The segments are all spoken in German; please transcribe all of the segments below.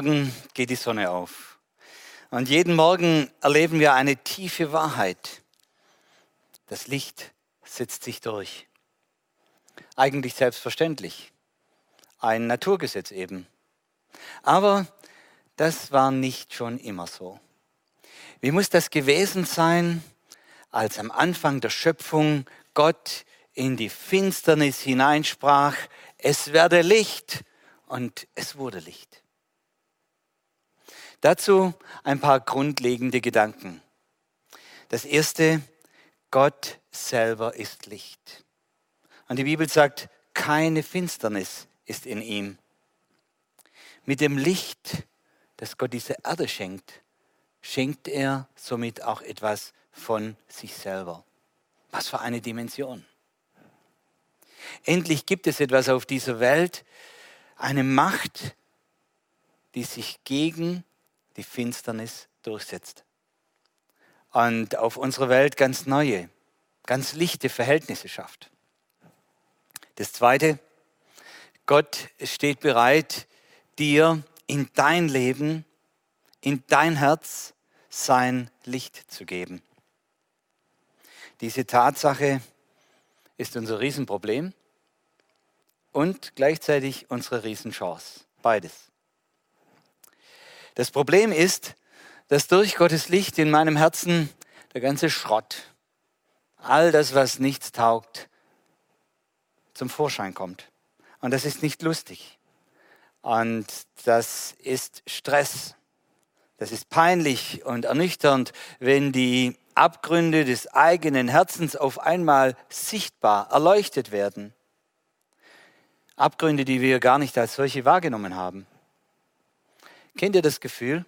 Morgen geht die Sonne auf. Und jeden Morgen erleben wir eine tiefe Wahrheit. Das Licht setzt sich durch. Eigentlich selbstverständlich. Ein Naturgesetz eben. Aber das war nicht schon immer so. Wie muss das gewesen sein, als am Anfang der Schöpfung Gott in die Finsternis hineinsprach, es werde Licht und es wurde Licht. Dazu ein paar grundlegende Gedanken. Das erste, Gott selber ist Licht. Und die Bibel sagt, keine Finsternis ist in ihm. Mit dem Licht, das Gott diese Erde schenkt, schenkt er somit auch etwas von sich selber. Was für eine Dimension. Endlich gibt es etwas auf dieser Welt, eine Macht, die sich gegen die Finsternis durchsetzt. Und auf unserer Welt ganz neue, ganz lichte Verhältnisse schafft. Das Zweite, Gott steht bereit, dir in dein Leben, in dein Herz sein Licht zu geben. Diese Tatsache ist unser Riesenproblem und gleichzeitig unsere Riesenchance. Beides. Das Problem ist, dass durch Gottes Licht in meinem Herzen der ganze Schrott, all das, was nichts taugt, zum Vorschein kommt. Und das ist nicht lustig. Und das ist Stress. Das ist peinlich und ernüchternd, wenn die Abgründe des eigenen Herzens auf einmal sichtbar erleuchtet werden. Abgründe, die wir gar nicht als solche wahrgenommen haben. Kennt ihr das Gefühl,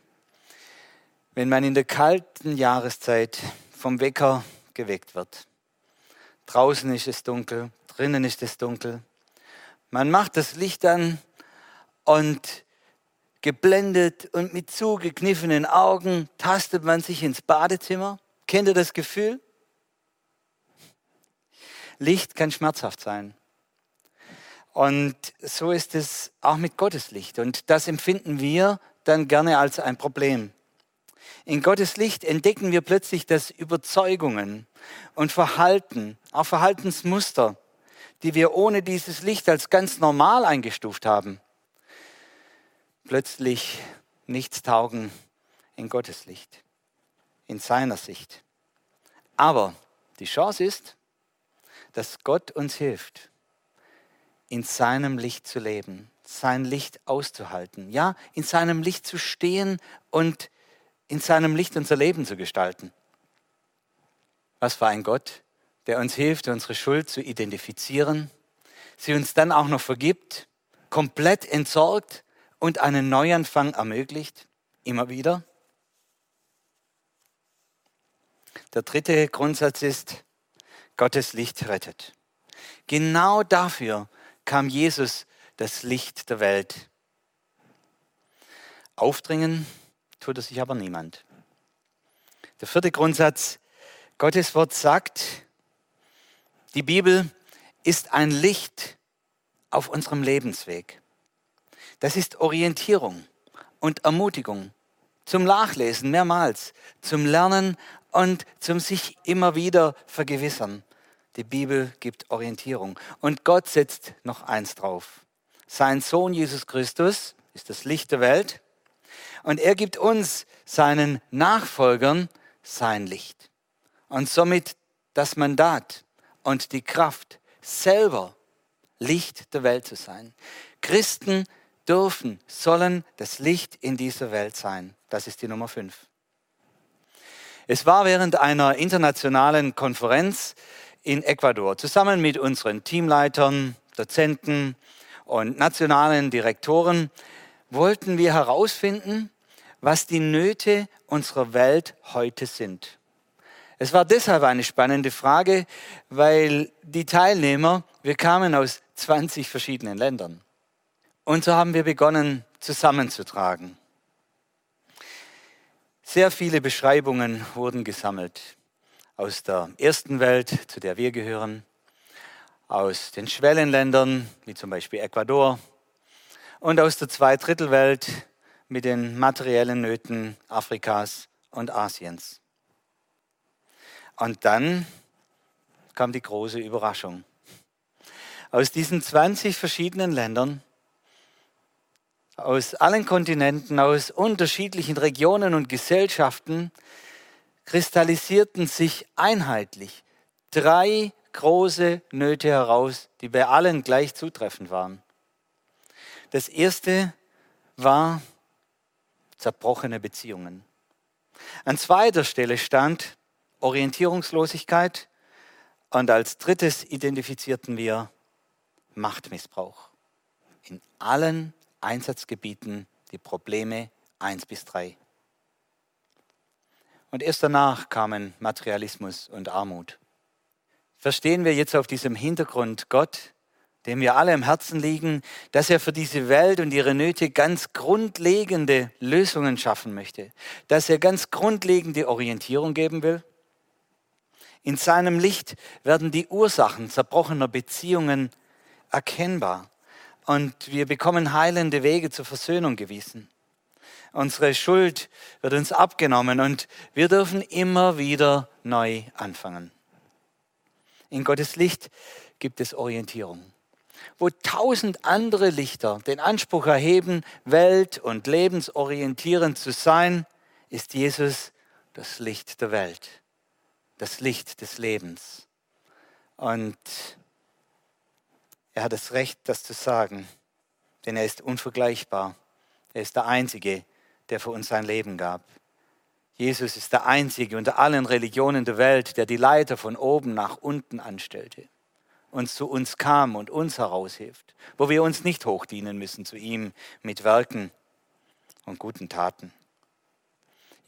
wenn man in der kalten Jahreszeit vom Wecker geweckt wird? Draußen ist es dunkel, drinnen ist es dunkel. Man macht das Licht an und geblendet und mit zugekniffenen Augen tastet man sich ins Badezimmer. Kennt ihr das Gefühl? Licht kann schmerzhaft sein. Und so ist es auch mit Gottes Licht. Und das empfinden wir dann gerne als ein Problem. In Gottes Licht entdecken wir plötzlich, dass Überzeugungen und Verhalten, auch Verhaltensmuster, die wir ohne dieses Licht als ganz normal eingestuft haben, plötzlich nichts taugen in Gottes Licht, in seiner Sicht. Aber die Chance ist, dass Gott uns hilft, in seinem Licht zu leben, sein Licht auszuhalten, ja, in seinem Licht zu stehen und in seinem Licht unser Leben zu gestalten. Was für ein Gott, der uns hilft, unsere Schuld zu identifizieren, sie uns dann auch noch vergibt, komplett entsorgt und einen Neuanfang ermöglicht, immer wieder. Der dritte Grundsatz ist, Gottes Licht rettet. Genau dafür kam Jesus das Licht der Welt. Aufdringen tut es sich aber niemand. Der vierte Grundsatz, Gottes Wort sagt, die Bibel ist ein Licht auf unserem Lebensweg. Das ist Orientierung und Ermutigung zum Nachlesen mehrmals, zum Lernen und zum sich immer wieder vergewissern. Die Bibel gibt Orientierung. Und Gott setzt noch eins drauf. Sein Sohn Jesus Christus ist das Licht der Welt und er gibt uns, seinen Nachfolgern, sein Licht. Und somit das Mandat und die Kraft, selber Licht der Welt zu sein. Christen dürfen, sollen das Licht in dieser Welt sein. Das ist die Nummer fünf. Es war während einer internationalen Konferenz in Ecuador zusammen mit unseren Teamleitern, Dozenten, und nationalen Direktoren wollten wir herausfinden, was die Nöte unserer Welt heute sind. Es war deshalb eine spannende Frage, weil die Teilnehmer, wir kamen aus 20 verschiedenen Ländern. Und so haben wir begonnen zusammenzutragen. Sehr viele Beschreibungen wurden gesammelt aus der ersten Welt, zu der wir gehören, aus den Schwellenländern, wie zum Beispiel Ecuador, und aus der Zweidrittelwelt mit den materiellen Nöten Afrikas und Asiens. Und dann kam die große Überraschung. Aus diesen 20 verschiedenen Ländern, aus allen Kontinenten, aus unterschiedlichen Regionen und Gesellschaften, kristallisierten sich einheitlich drei große Nöte heraus, die bei allen gleich zutreffend waren. Das erste war zerbrochene Beziehungen. An zweiter Stelle stand Orientierungslosigkeit und als drittes identifizierten wir Machtmissbrauch. In allen Einsatzgebieten die Probleme 1 bis 3. Und erst danach kamen Materialismus und Armut. Verstehen wir jetzt auf diesem Hintergrund Gott, dem wir alle im Herzen liegen, dass er für diese Welt und ihre Nöte ganz grundlegende Lösungen schaffen möchte, dass er ganz grundlegende Orientierung geben will? In seinem Licht werden die Ursachen zerbrochener Beziehungen erkennbar und wir bekommen heilende Wege zur Versöhnung gewiesen. Unsere Schuld wird uns abgenommen und wir dürfen immer wieder neu anfangen. In Gottes Licht gibt es Orientierung. Wo tausend andere Lichter den Anspruch erheben, welt- und lebensorientierend zu sein, ist Jesus das Licht der Welt das Licht des Lebens. Und er hat das Recht, das zu sagen, denn er ist unvergleichbar. Er ist der Einzige, der für uns sein Leben gab. Jesus ist der Einzige unter allen Religionen der Welt, der die Leiter von oben nach unten anstellte und zu uns kam und uns heraushilft, wo wir uns nicht hochdienen müssen zu ihm mit Werken und guten Taten.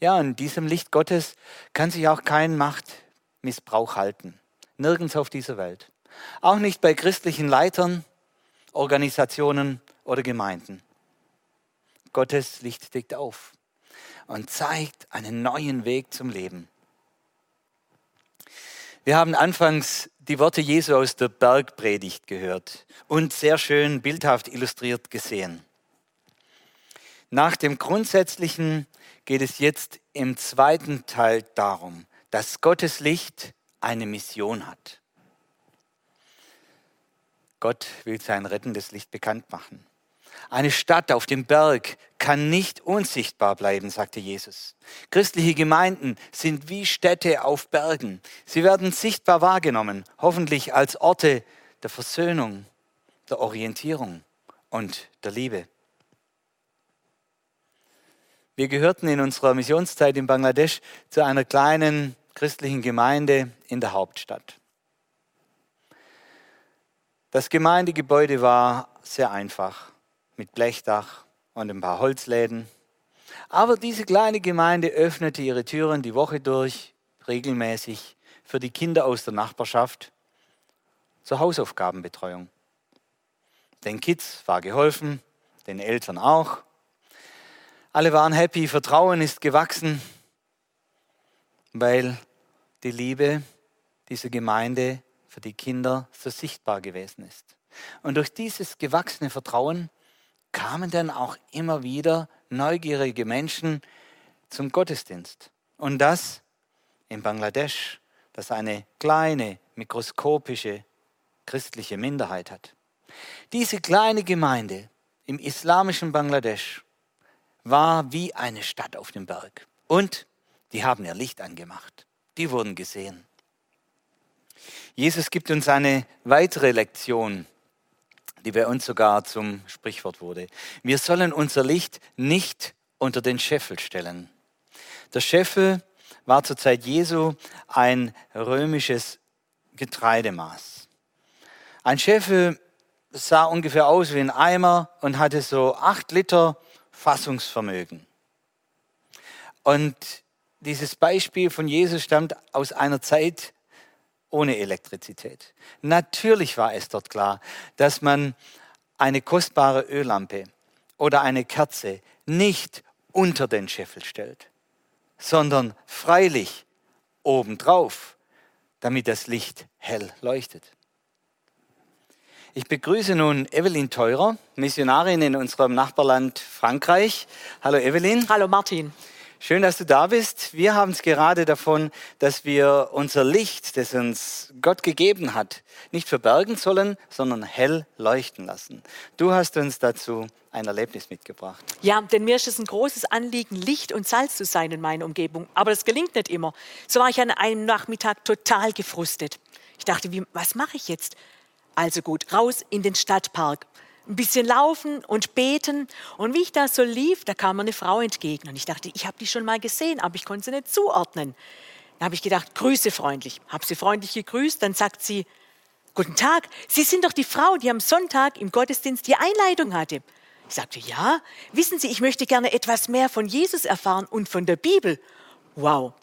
Ja, in diesem Licht Gottes kann sich auch kein Machtmissbrauch halten. Nirgends auf dieser Welt. Auch nicht bei christlichen Leitern, Organisationen oder Gemeinden. Gottes Licht deckt auf und zeigt einen neuen Weg zum Leben. Wir haben anfangs die Worte Jesu aus der Bergpredigt gehört und sehr schön bildhaft illustriert gesehen. Nach dem Grundsätzlichen geht es jetzt im zweiten Teil darum, dass Gottes Licht eine Mission hat. Gott will sein rettendes Licht bekannt machen. Eine Stadt auf dem Berg kann nicht unsichtbar bleiben, sagte Jesus. Christliche Gemeinden sind wie Städte auf Bergen. Sie werden sichtbar wahrgenommen, hoffentlich als Orte der Versöhnung, der Orientierung und der Liebe. Wir gehörten in unserer Missionszeit in Bangladesch zu einer kleinen christlichen Gemeinde in der Hauptstadt. Das Gemeindegebäude war sehr einfach, mit Blechdach und ein paar Holzläden. Aber diese kleine Gemeinde öffnete ihre Türen die Woche durch regelmäßig für die Kinder aus der Nachbarschaft zur Hausaufgabenbetreuung. Den Kids war geholfen, den Eltern auch. Alle waren happy, Vertrauen ist gewachsen, weil die Liebe dieser Gemeinde für die Kinder so sichtbar gewesen ist. Und durch dieses gewachsene Vertrauen kamen dann auch immer wieder neugierige Menschen zum Gottesdienst. Und das in Bangladesch, das eine kleine, mikroskopische christliche Minderheit hat. Diese kleine Gemeinde im islamischen Bangladesch war wie eine Stadt auf dem Berg. Und die haben ihr Licht angemacht. Die wurden gesehen. Jesus gibt uns eine weitere Lektion, die bei uns sogar zum Sprichwort wurde. Wir sollen unser Licht nicht unter den Scheffel stellen. Der Scheffel war zur Zeit Jesu ein römisches Getreidemaß. Ein Scheffel sah ungefähr aus wie ein Eimer und hatte so acht Liter Fassungsvermögen. Und dieses Beispiel von Jesus stammt aus einer Zeit ohne Elektrizität. Natürlich war es dort klar, dass man eine kostbare Öllampe oder eine Kerze nicht unter den Scheffel stellt, sondern freilich obendrauf, damit das Licht hell leuchtet. Ich begrüße nun Evelyn Teurer, Missionarin in unserem Nachbarland Frankreich. Hallo Evelyn. Hallo Martin. Schön, dass du da bist. Wir haben es gerade davon, dass wir unser Licht, das uns Gott gegeben hat, nicht verbergen sollen, sondern hell leuchten lassen. Du hast uns dazu ein Erlebnis mitgebracht. Ja, denn mir ist es ein großes Anliegen, Licht und Salz zu sein in meiner Umgebung. Aber das gelingt nicht immer. So war ich an einem Nachmittag total gefrustet. Ich dachte, wie, was mache ich jetzt? Also gut, raus in den Stadtpark ein bisschen laufen und beten. Und wie ich da so lief, da kam mir eine Frau entgegen. Und ich dachte, ich habe die schon mal gesehen, aber ich konnte sie nicht zuordnen. Da habe ich gedacht, grüße freundlich. Habe sie freundlich gegrüßt. Dann sagt sie, guten Tag, Sie sind doch die Frau, die am Sonntag im Gottesdienst die Einleitung hatte. Ich sagte, ja, wissen Sie, ich möchte gerne etwas mehr von Jesus erfahren und von der Bibel. Wow,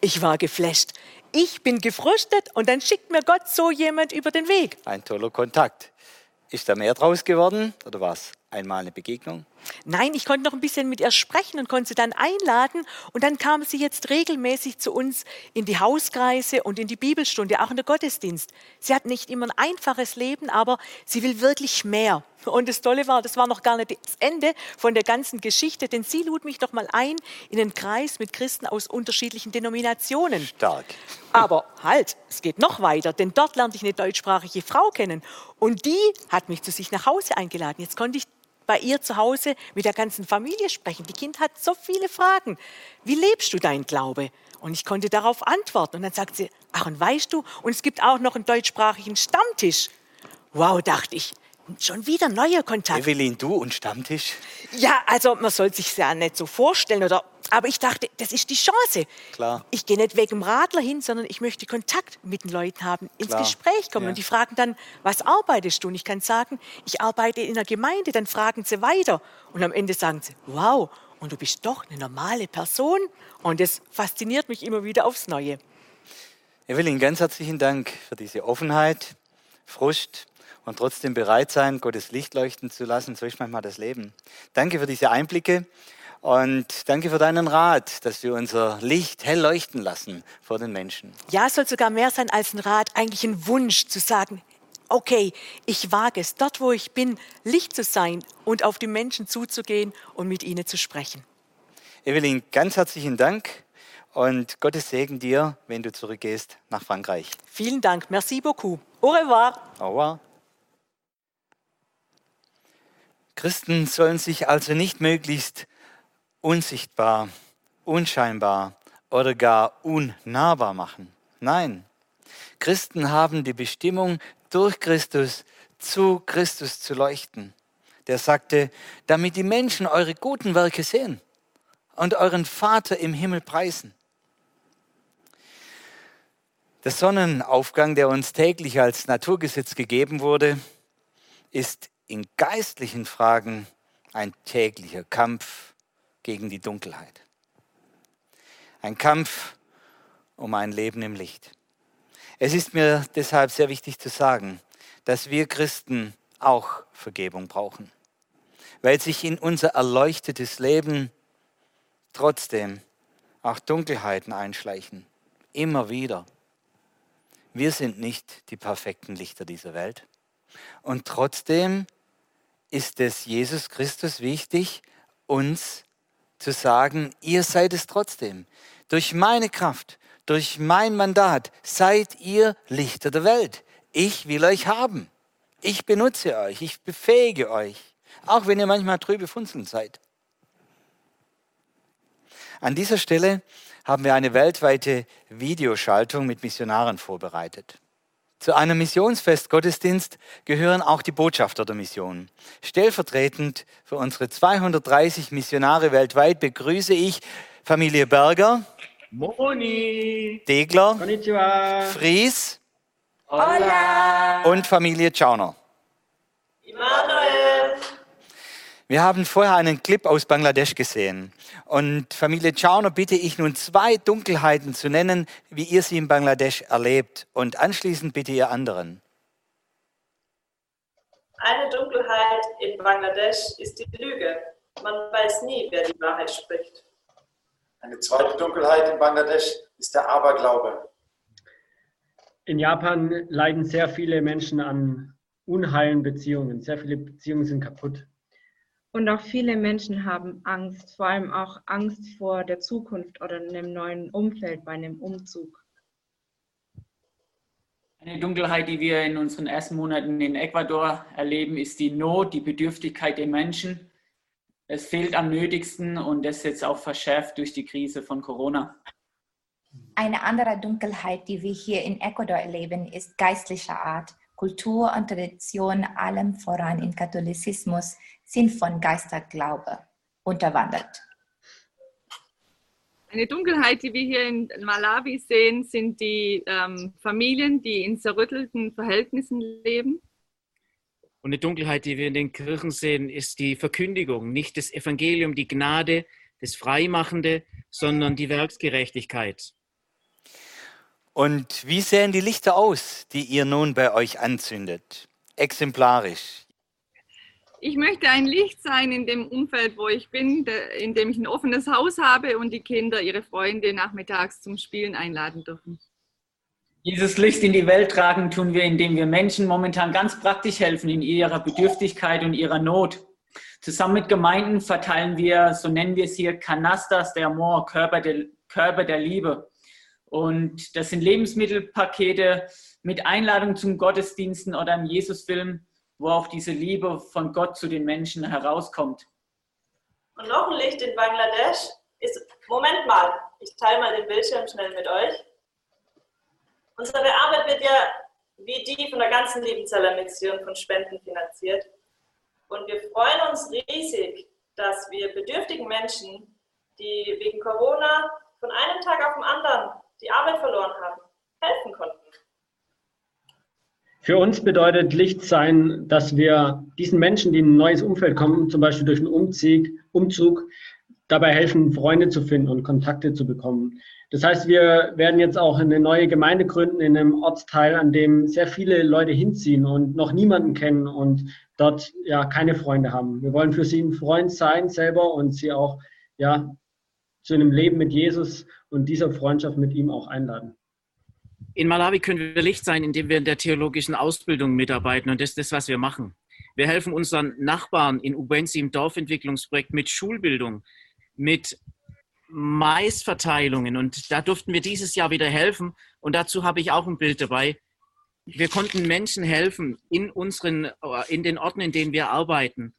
ich war geflasht. Ich bin gefrustet und dann schickt mir Gott so jemand über den Weg. Ein toller Kontakt. Ist da mehr draus geworden oder war es einmal eine Begegnung? Nein, ich konnte noch ein bisschen mit ihr sprechen und konnte sie dann einladen. Und dann kam sie jetzt regelmäßig zu uns in die Hauskreise und in die Bibelstunde, auch in der Gottesdienst. Sie hat nicht immer ein einfaches Leben, aber sie will wirklich mehr. Und das Tolle war, das war noch gar nicht das Ende von der ganzen Geschichte, denn sie lud mich doch mal ein in einen Kreis mit Christen aus unterschiedlichen Denominationen. Stark. Aber halt, es geht noch weiter, denn dort lernte ich eine deutschsprachige Frau kennen. Und die hat mich zu sich nach Hause eingeladen. Jetzt konnte ich bei ihr zu Hause mit der ganzen Familie sprechen. Die Kind hat so viele Fragen. Wie lebst du dein Glaube? Und ich konnte darauf antworten. Und dann sagt sie, ach, und weißt du, und es gibt auch noch einen deutschsprachigen Stammtisch. Wow, dachte ich, Schon wieder neuer Kontakt. Evelyn, du und Stammtisch? Ja, also man soll sich ja nicht so vorstellen, oder? Aber ich dachte, das ist die Chance. Klar. Ich gehe nicht wegen dem Radler hin, sondern ich möchte Kontakt mit den Leuten haben, ins Klar. Gespräch kommen. Ja. Und die fragen dann, was arbeitest du? Und ich kann sagen, ich arbeite in der Gemeinde. Dann fragen sie weiter. Und am Ende sagen sie, wow, und du bist doch eine normale Person. Und das fasziniert mich immer wieder aufs Neue. Evelyn, ganz herzlichen Dank für diese Offenheit, Frust und trotzdem bereit sein, Gottes Licht leuchten zu lassen. So ist manchmal das Leben. Danke für diese Einblicke und danke für deinen Rat, dass wir unser Licht hell leuchten lassen vor den Menschen. Ja, es soll sogar mehr sein als ein Rat, eigentlich ein Wunsch zu sagen, okay, ich wage es, dort wo ich bin, Licht zu sein und auf die Menschen zuzugehen und mit ihnen zu sprechen. Evelyn, ganz herzlichen Dank und Gottes Segen dir, wenn du zurückgehst nach Frankreich. Vielen Dank, merci beaucoup. Au revoir. Au revoir. Christen sollen sich also nicht möglichst unsichtbar, unscheinbar oder gar unnahbar machen. Nein, Christen haben die Bestimmung, durch Christus zu Christus zu leuchten. Der sagte, damit die Menschen eure guten Werke sehen und euren Vater im Himmel preisen. Der Sonnenaufgang, der uns täglich als Naturgesetz gegeben wurde, ist in geistlichen Fragen ein täglicher Kampf gegen die Dunkelheit. Ein Kampf um ein Leben im Licht. Es ist mir deshalb sehr wichtig zu sagen, dass wir Christen auch Vergebung brauchen, weil sich in unser erleuchtetes Leben trotzdem auch Dunkelheiten einschleichen. Immer wieder. Wir sind nicht die perfekten Lichter dieser Welt. Und trotzdem ist es Jesus Christus wichtig, uns zu sagen, ihr seid es trotzdem. Durch meine Kraft, durch mein Mandat seid ihr Lichter der Welt. Ich will euch haben. Ich benutze euch, ich befähige euch, auch wenn ihr manchmal trübe Funzeln seid. An dieser Stelle haben wir eine weltweite Videoschaltung mit Missionaren vorbereitet. Zu einem Missionsfest-Gottesdienst gehören auch die Botschafter der Mission. Stellvertretend für unsere 230 Missionare weltweit begrüße ich Familie Berger, Moni. Degler, Konnichiwa. Fries Hola. und Familie Schauner. Wir haben vorher einen Clip aus Bangladesch gesehen. Und Familie Chauner bitte ich nun zwei Dunkelheiten zu nennen, wie ihr sie in Bangladesch erlebt. Und anschließend bitte ihr anderen. Eine Dunkelheit in Bangladesch ist die Lüge. Man weiß nie, wer die Wahrheit spricht. Eine zweite Dunkelheit in Bangladesch ist der Aberglaube. In Japan leiden sehr viele Menschen an unheilen Beziehungen. Sehr viele Beziehungen sind kaputt. Und auch viele Menschen haben Angst, vor allem auch Angst vor der Zukunft oder einem neuen Umfeld bei einem Umzug. Eine Dunkelheit, die wir in unseren ersten Monaten in Ecuador erleben, ist die Not, die Bedürftigkeit der Menschen. Es fehlt am nötigsten und das ist jetzt auch verschärft durch die Krise von Corona. Eine andere Dunkelheit, die wir hier in Ecuador erleben, ist geistlicher Art. Kultur und Tradition, allem voran im Katholizismus, sind von Geisterglaube unterwandert. Eine Dunkelheit, die wir hier in Malawi sehen, sind die ähm, Familien, die in zerrüttelten Verhältnissen leben. Und eine Dunkelheit, die wir in den Kirchen sehen, ist die Verkündigung, nicht das Evangelium, die Gnade, das Freimachende, sondern die Werksgerechtigkeit. Und wie sehen die Lichter aus, die ihr nun bei euch anzündet? Exemplarisch. Ich möchte ein Licht sein in dem Umfeld, wo ich bin, in dem ich ein offenes Haus habe und die Kinder ihre Freunde nachmittags zum Spielen einladen dürfen. Dieses Licht in die Welt tragen tun wir, indem wir Menschen momentan ganz praktisch helfen in ihrer Bedürftigkeit und ihrer Not. Zusammen mit Gemeinden verteilen wir, so nennen wir es hier, Canastas der Amor, Körper der, Körper der Liebe. Und das sind Lebensmittelpakete mit Einladung zum Gottesdiensten oder einem Jesusfilm, wo auch diese Liebe von Gott zu den Menschen herauskommt. Und noch ein Licht in Bangladesch ist, Moment mal, ich teile mal den Bildschirm schnell mit euch. Unsere Arbeit wird ja wie die von der ganzen Liebenzeller Mission von Spenden finanziert. Und wir freuen uns riesig, dass wir bedürftigen Menschen, die wegen Corona von einem Tag auf den anderen die Arbeit verloren haben, helfen konnten. Für uns bedeutet Licht sein, dass wir diesen Menschen, die in ein neues Umfeld kommen, zum Beispiel durch einen Umzug, Umzug dabei helfen, Freunde zu finden und Kontakte zu bekommen. Das heißt, wir werden jetzt auch eine neue Gemeinde gründen in einem Ortsteil, an dem sehr viele Leute hinziehen und noch niemanden kennen und dort ja keine Freunde haben. Wir wollen für sie ein Freund sein selber und sie auch ja zu einem Leben mit Jesus und dieser Freundschaft mit ihm auch einladen. In Malawi können wir Licht sein, indem wir in der theologischen Ausbildung mitarbeiten und das ist das, was wir machen. Wir helfen unseren Nachbarn in Ubensi im Dorfentwicklungsprojekt mit Schulbildung, mit Maisverteilungen und da durften wir dieses Jahr wieder helfen und dazu habe ich auch ein Bild dabei. Wir konnten Menschen helfen in unseren, in den Orten, in denen wir arbeiten.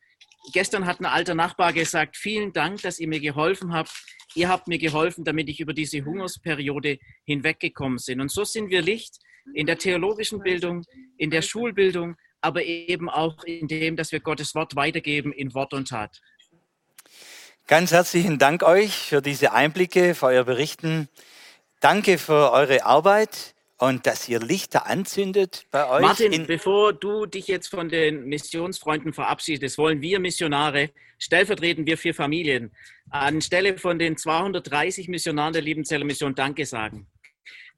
Gestern hat ein alter Nachbar gesagt, vielen Dank, dass ihr mir geholfen habt, ihr habt mir geholfen, damit ich über diese Hungersperiode hinweggekommen bin. Und so sind wir Licht in der theologischen Bildung, in der Schulbildung, aber eben auch in dem, dass wir Gottes Wort weitergeben in Wort und Tat. Ganz herzlichen Dank euch für diese Einblicke, für euer Berichten. Danke für eure Arbeit und dass ihr Lichter anzündet bei euch. Martin, bevor du dich jetzt von den Missionsfreunden verabschiedest, wollen wir Missionare, stellvertretend wir vier Familien, anstelle von den 230 Missionaren der Liebenzeller Mission Danke sagen.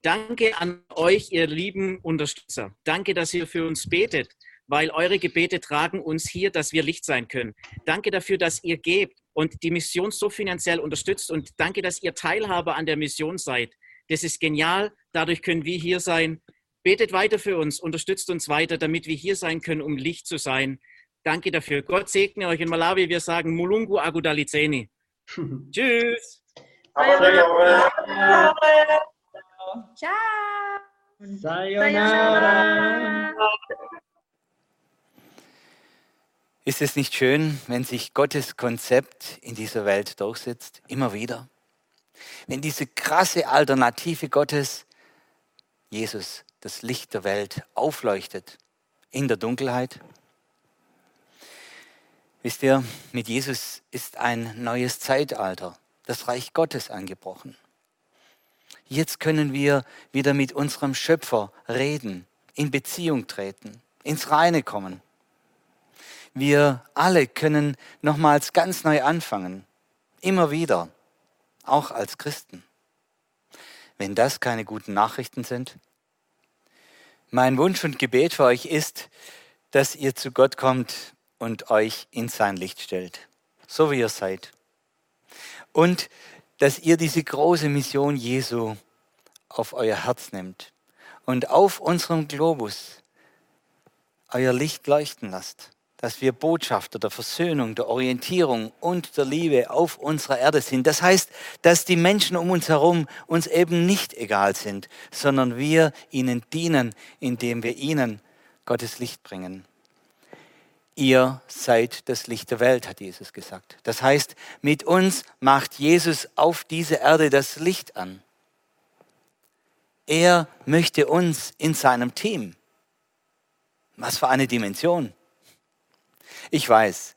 Danke an euch, ihr lieben Unterstützer. Danke, dass ihr für uns betet, weil eure Gebete tragen uns hier, dass wir Licht sein können. Danke dafür, dass ihr gebt und die Mission so finanziell unterstützt und danke, dass ihr Teilhaber an der Mission seid. Das ist genial. Dadurch können wir hier sein. Betet weiter für uns, unterstützt uns weiter, damit wir hier sein können, um Licht zu sein. Danke dafür. Gott segne euch in Malawi. Wir sagen Mulungu Agudalizeni. Tschüss. Ciao. Sayonara. Ist es nicht schön, wenn sich Gottes Konzept in dieser Welt durchsetzt? Immer wieder wenn diese krasse Alternative Gottes, Jesus, das Licht der Welt, aufleuchtet in der Dunkelheit. Wisst ihr, mit Jesus ist ein neues Zeitalter, das Reich Gottes angebrochen. Jetzt können wir wieder mit unserem Schöpfer reden, in Beziehung treten, ins Reine kommen. wir alle können nochmals ganz neu anfangen. Immer wieder. Auch als Christen. Wenn das keine guten Nachrichten sind. Mein Wunsch und Gebet für euch ist, dass ihr zu Gott kommt und euch in sein Licht stellt. So wie ihr seid. Und dass ihr diese große Mission Jesu auf euer Herz nehmt und auf unserem Globus euer Licht leuchten lasst, dass wir Botschafter der Versöhnung, der Orientierung und der Liebe auf unserer Erde sind. Das heißt, dass die Menschen um uns herum uns eben nicht egal sind, sondern wir ihnen dienen, indem wir ihnen Gottes Licht bringen. Ihr seid das Licht der Welt, hat Jesus gesagt. Das heißt, mit uns macht Jesus auf diese Erde das Licht an. Er möchte uns in seinem Team. Was für eine Dimension. Ich weiß,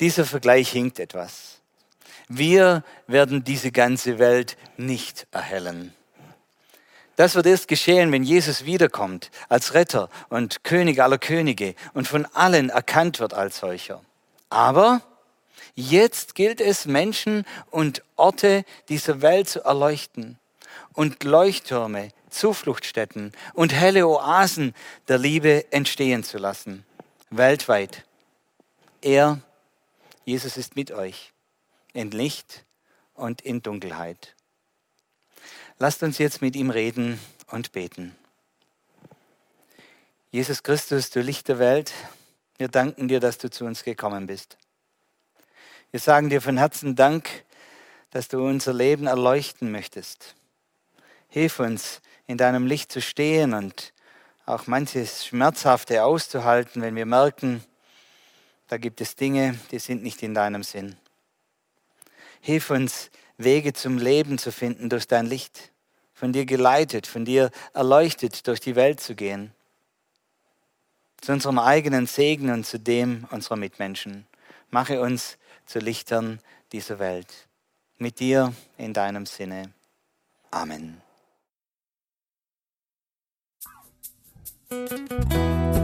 dieser Vergleich hinkt etwas. Wir werden diese ganze Welt nicht erhellen. Das wird erst geschehen, wenn Jesus wiederkommt als Retter und König aller Könige und von allen erkannt wird als solcher. Aber jetzt gilt es, Menschen und Orte dieser Welt zu erleuchten und Leuchttürme, Zufluchtsstätten und helle Oasen der Liebe entstehen zu lassen. Weltweit. Er, Jesus ist mit euch in Licht und in Dunkelheit. Lasst uns jetzt mit ihm reden und beten. Jesus Christus, du Licht der Welt, wir danken dir, dass du zu uns gekommen bist. Wir sagen dir von Herzen Dank, dass du unser Leben erleuchten möchtest. Hilf uns, in deinem Licht zu stehen und auch manches Schmerzhafte auszuhalten, wenn wir merken, da gibt es Dinge, die sind nicht in deinem Sinn. Hilf uns, Wege zum Leben zu finden durch dein Licht, von dir geleitet, von dir erleuchtet durch die Welt zu gehen, zu unserem eigenen Segen und zu dem unserer Mitmenschen. Mache uns zu Lichtern dieser Welt. Mit dir in deinem Sinne. Amen.